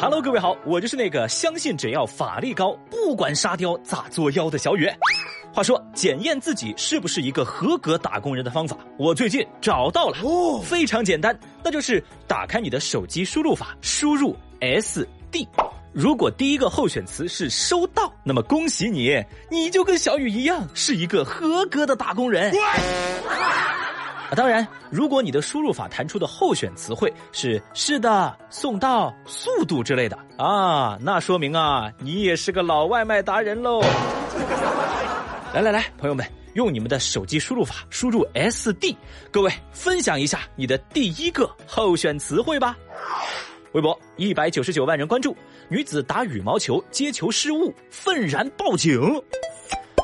Hello，各位好，我就是那个相信只要法力高，不管沙雕咋作妖的小雨。话说，检验自己是不是一个合格打工人的方法，我最近找到了，哦，非常简单，那就是打开你的手机输入法，输入 S D。如果第一个候选词是收到，那么恭喜你，你就跟小雨一样是一个合格的打工人。啊，当然，如果你的输入法弹出的候选词汇是是的、送到、速度之类的啊，那说明啊，你也是个老外卖达人喽。来来来，朋友们，用你们的手机输入法输入 S D，各位分享一下你的第一个候选词汇吧。微博一百九十九万人关注，女子打羽毛球接球失误，愤然报警。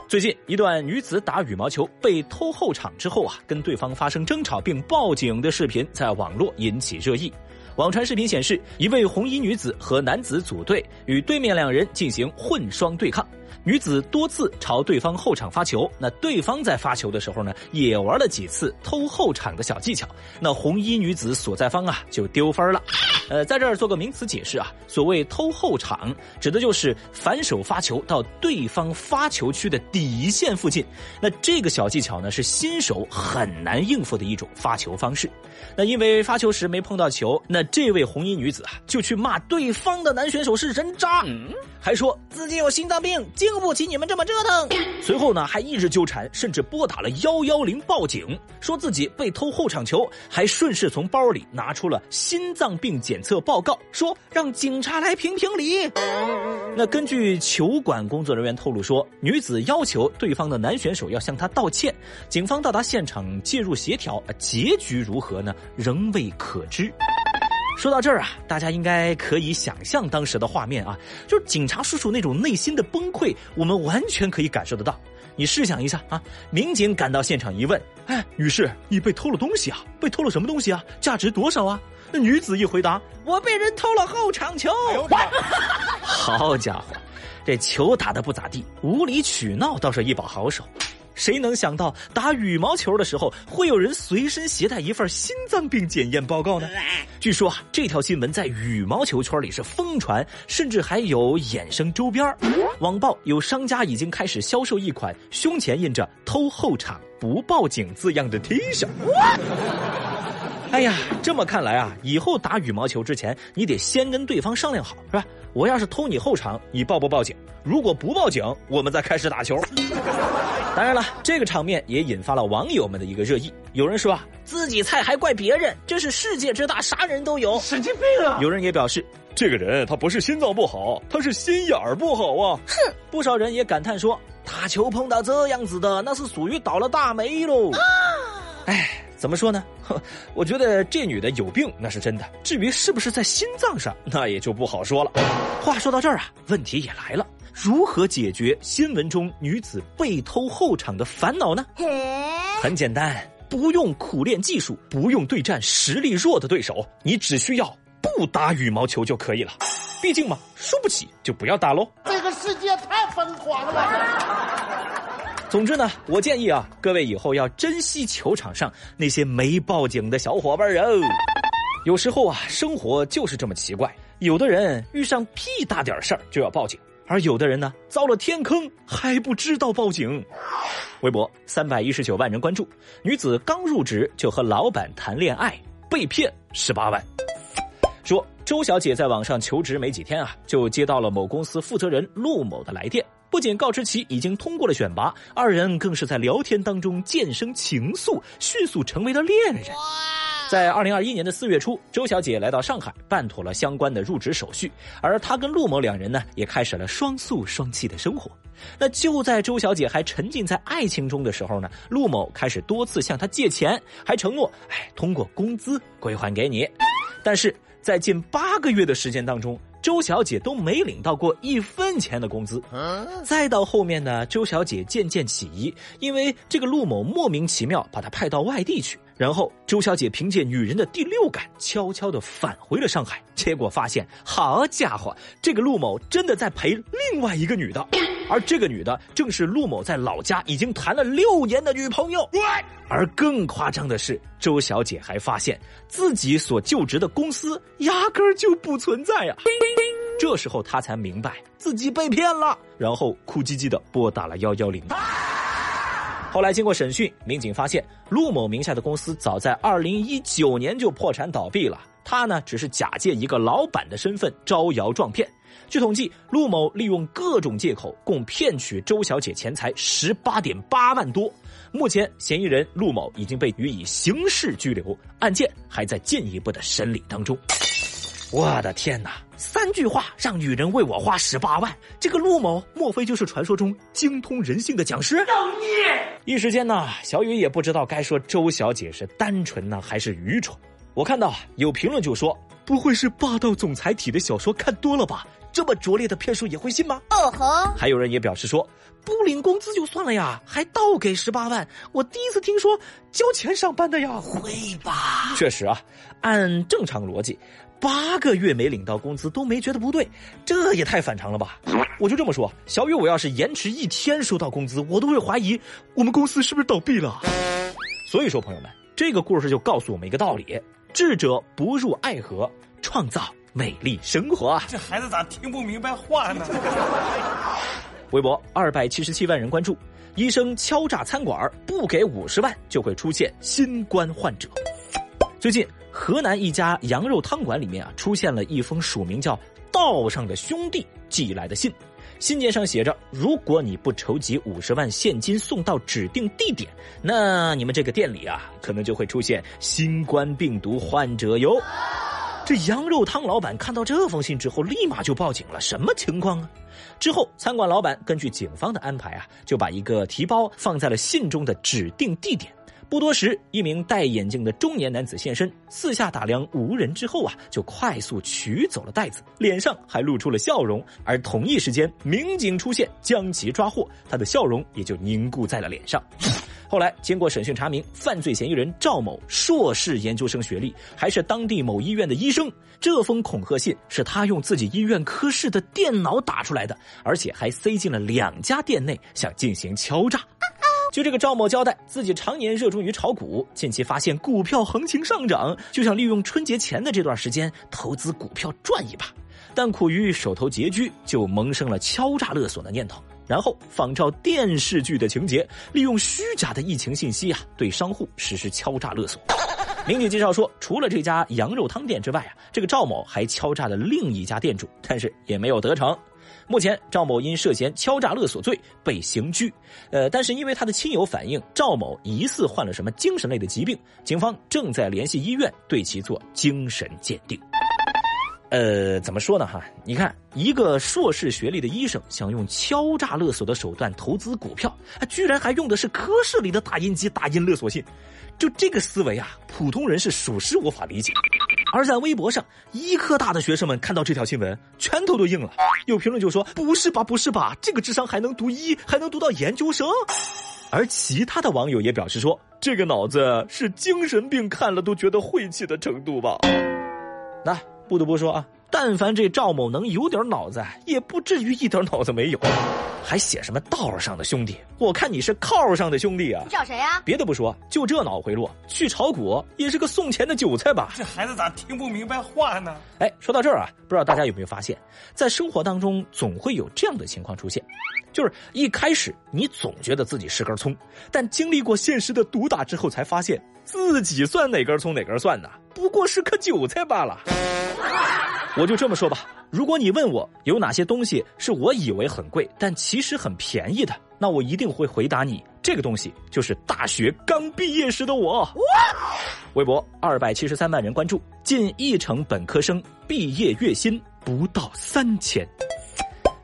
最近一段女子打羽毛球被偷后场之后啊，跟对方发生争吵并报警的视频在网络引起热议。网传视频显示，一位红衣女子和男子组队，与对面两人进行混双对抗。女子多次朝对方后场发球，那对方在发球的时候呢，也玩了几次偷后场的小技巧，那红衣女子所在方啊就丢分了。呃，在这儿做个名词解释啊，所谓偷后场，指的就是反手发球到对方发球区的底线附近。那这个小技巧呢，是新手很难应付的一种发球方式。那因为发球时没碰到球，那这位红衣女子啊，就去骂对方的男选手是人渣，还说自己有心脏病，经不起你们这么折腾。随后呢，还一直纠缠，甚至拨打了幺幺零报警，说自己被偷后场球，还顺势从包里拿出了心脏病检测报告，说让警察来评评理。那根据球馆工作人员透露说，女子要求对方的男选手要向她道歉，警方到达现场介入协调，结局如何呢？仍未可知。说到这儿啊，大家应该可以想象当时的画面啊，就是警察叔叔那种内心的崩溃，我们完全可以感受得到。你试想一下啊，民警赶到现场一问，哎，女士，你被偷了东西啊？被偷了什么东西啊？价值多少啊？那女子一回答，我被人偷了后场球。好家伙，这球打得不咋地，无理取闹倒是一把好手。谁能想到打羽毛球的时候会有人随身携带一份心脏病检验报告呢？据说啊，这条新闻在羽毛球圈里是疯传，甚至还有衍生周边网曝有商家已经开始销售一款胸前印着“偷后场不报警”字样的 T 恤。哎呀，这么看来啊，以后打羽毛球之前，你得先跟对方商量好，是吧？我要是偷你后场，你报不报警？如果不报警，我们再开始打球。当然了，这个场面也引发了网友们的一个热议。有人说啊，自己菜还怪别人，真是世界之大，啥人都有，神经病啊！有人也表示，这个人他不是心脏不好，他是心眼儿不好啊。哼，不少人也感叹说，打球碰到这样子的，那是属于倒了大霉喽。哎。怎么说呢？我觉得这女的有病那是真的。至于是不是在心脏上，那也就不好说了。话说到这儿啊，问题也来了：如何解决新闻中女子被偷后场的烦恼呢？很简单，不用苦练技术，不用对战实力弱的对手，你只需要不打羽毛球就可以了。毕竟嘛，输不起就不要打喽。这个世界太疯狂了。总之呢，我建议啊，各位以后要珍惜球场上那些没报警的小伙伴哦。有时候啊，生活就是这么奇怪，有的人遇上屁大点事儿就要报警，而有的人呢，遭了天坑还不知道报警。微博三百一十九万人关注，女子刚入职就和老板谈恋爱，被骗十八万。说周小姐在网上求职没几天啊，就接到了某公司负责人陆某的来电。不仅告知其已经通过了选拔，二人更是在聊天当中渐生情愫，迅速成为了恋人。在二零二一年的四月初，周小姐来到上海办妥了相关的入职手续，而她跟陆某两人呢，也开始了双宿双栖的生活。那就在周小姐还沉浸在爱情中的时候呢，陆某开始多次向她借钱，还承诺，哎，通过工资归还给你。但是在近八个月的时间当中。周小姐都没领到过一分钱的工资，再到后面呢，周小姐渐渐起疑，因为这个陆某莫名其妙把她派到外地去，然后周小姐凭借女人的第六感，悄悄的返回了上海，结果发现，好家伙，这个陆某真的在陪另外一个女的。而这个女的正是陆某在老家已经谈了六年的女朋友。而更夸张的是，周小姐还发现自己所就职的公司压根儿就不存在呀。这时候她才明白自己被骗了，然后哭唧唧的拨打了幺幺零。后来经过审讯，民警发现陆某名下的公司早在二零一九年就破产倒闭了，他呢只是假借一个老板的身份招摇撞骗。据统计，陆某利用各种借口，共骗取周小姐钱财十八点八万多。目前，嫌疑人陆某已经被予以刑事拘留，案件还在进一步的审理当中。我的天哪！三句话让女人为我花十八万，这个陆某莫非就是传说中精通人性的讲师？造孽！一时间呢，小雨也不知道该说周小姐是单纯呢还是愚蠢。我看到有评论就说：“不会是霸道总裁体的小说看多了吧？这么拙劣的骗术也会信吗？”哦吼！还有人也表示说：“不领工资就算了呀，还倒给十八万，我第一次听说交钱上班的呀。”会吧？确实啊，按正常逻辑，八个月没领到工资都没觉得不对，这也太反常了吧？我就这么说，小雨，我要是延迟一天收到工资，我都会怀疑我们公司是不是倒闭了。所以说，朋友们，这个故事就告诉我们一个道理。智者不入爱河，创造美丽生活。这孩子咋听不明白话呢？微博二百七十七万人关注，医生敲诈餐馆不给五十万就会出现新冠患者。最近，河南一家羊肉汤馆里面啊，出现了一封署名叫“道上的兄弟”寄来的信。信件上写着：“如果你不筹集五十万现金送到指定地点，那你们这个店里啊，可能就会出现新冠病毒患者哟。”这羊肉汤老板看到这封信之后，立马就报警了。什么情况啊？之后，餐馆老板根据警方的安排啊，就把一个提包放在了信中的指定地点。不多时，一名戴眼镜的中年男子现身，四下打量无人之后啊，就快速取走了袋子，脸上还露出了笑容。而同一时间，民警出现将其抓获，他的笑容也就凝固在了脸上。后来经过审讯查明，犯罪嫌疑人赵某硕士研究生学历，还是当地某医院的医生。这封恐吓信是他用自己医院科室的电脑打出来的，而且还塞进了两家店内，想进行敲诈。就这个赵某交代，自己常年热衷于炒股，近期发现股票行情上涨，就想利用春节前的这段时间投资股票赚一把，但苦于手头拮据，就萌生了敲诈勒索的念头，然后仿照电视剧的情节，利用虚假的疫情信息啊，对商户实施敲诈勒索。民警介绍说，除了这家羊肉汤店之外啊，这个赵某还敲诈了另一家店主，但是也没有得逞。目前，赵某因涉嫌敲诈勒索罪被刑拘，呃，但是因为他的亲友反映赵某疑似患了什么精神类的疾病，警方正在联系医院对其做精神鉴定。呃，怎么说呢？哈，你看，一个硕士学历的医生想用敲诈勒索的手段投资股票，居然还用的是科室里的打印机打印勒索信，就这个思维啊，普通人是属实无法理解。而在微博上，医科大的学生们看到这条新闻，拳头都硬了。有评论就说：“不是吧，不是吧，这个智商还能读医，还能读到研究生？”而其他的网友也表示说：“这个脑子是精神病看了都觉得晦气的程度吧？”那不得不说啊。但凡这赵某能有点脑子，也不至于一点脑子没有，还写什么道上的兄弟？我看你是靠上的兄弟啊！你找谁呀？别的不说，就这脑回路，去炒股也是个送钱的韭菜吧？这孩子咋听不明白话呢？哎，说到这儿啊，不知道大家有没有发现，在生活当中总会有这样的情况出现，就是一开始你总觉得自己是根葱，但经历过现实的毒打之后，才发现自己算哪根葱哪根蒜呢？不过是颗韭菜罢了。我就这么说吧，如果你问我有哪些东西是我以为很贵，但其实很便宜的，那我一定会回答你，这个东西就是大学刚毕业时的我。微博二百七十三万人关注，近一成本科生毕业月薪不到三千。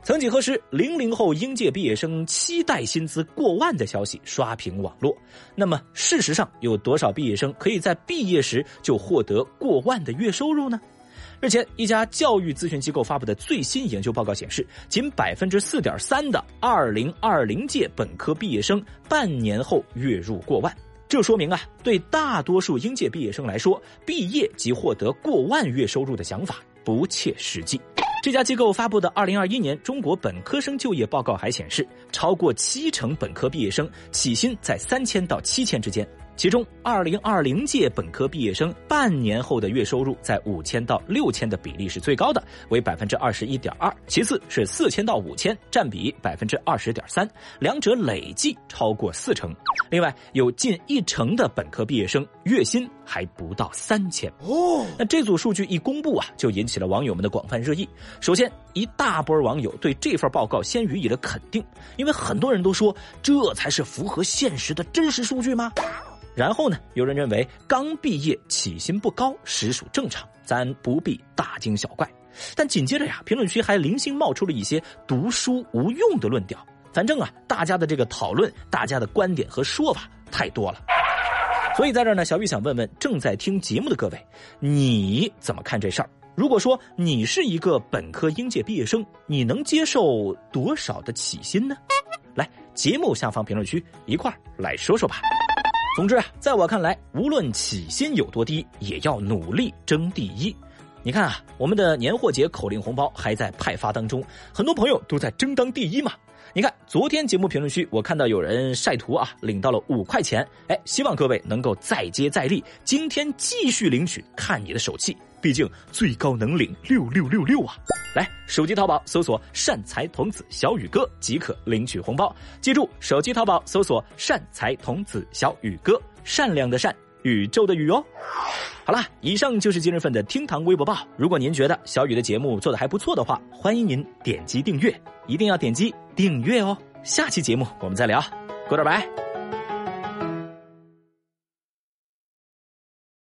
曾几何时，零零后应届毕业生期待薪资过万的消息刷屏网络。那么，事实上有多少毕业生可以在毕业时就获得过万的月收入呢？日前，一家教育咨询机构发布的最新研究报告显示，仅百分之四点三的二零二零届本科毕业生半年后月入过万。这说明啊，对大多数应届毕业生来说，毕业即获得过万月收入的想法不切实际。这家机构发布的二零二一年中国本科生就业报告还显示，超过七成本科毕业生起薪在三千到七千之间。其中，二零二零届本科毕业生半年后的月收入在五千到六千的比例是最高的，为百分之二十一点二；其次是四千到五千，占比百分之二十点三，两者累计超过四成。另外，有近一成的本科毕业生月薪还不到三千。哦，那这组数据一公布啊，就引起了网友们的广泛热议。首先，一大波网友对这份报告先予以了肯定，因为很多人都说这才是符合现实的真实数据吗？然后呢？有人认为刚毕业起薪不高，实属正常，咱不必大惊小怪。但紧接着呀，评论区还零星冒出了一些读书无用的论调。反正啊，大家的这个讨论，大家的观点和说法太多了。所以在这儿呢，小雨想问问正在听节目的各位，你怎么看这事儿？如果说你是一个本科应届毕业生，你能接受多少的起薪呢？来，节目下方评论区一块儿来说说吧。总之啊，在我看来，无论起薪有多低，也要努力争第一。你看啊，我们的年货节口令红包还在派发当中，很多朋友都在争当第一嘛。你看，昨天节目评论区我看到有人晒图啊，领到了五块钱，哎，希望各位能够再接再厉，今天继续领取，看你的手气。毕竟最高能领六六六六啊！来，手机淘宝搜索“善财童子小雨哥”即可领取红包。记住，手机淘宝搜索“善财童子小雨哥”，善良的善，宇宙的宇哦。好了，以上就是今日份的厅堂微博报。如果您觉得小雨的节目做的还不错的话，欢迎您点击订阅，一定要点击订阅哦。下期节目我们再聊，Goodbye。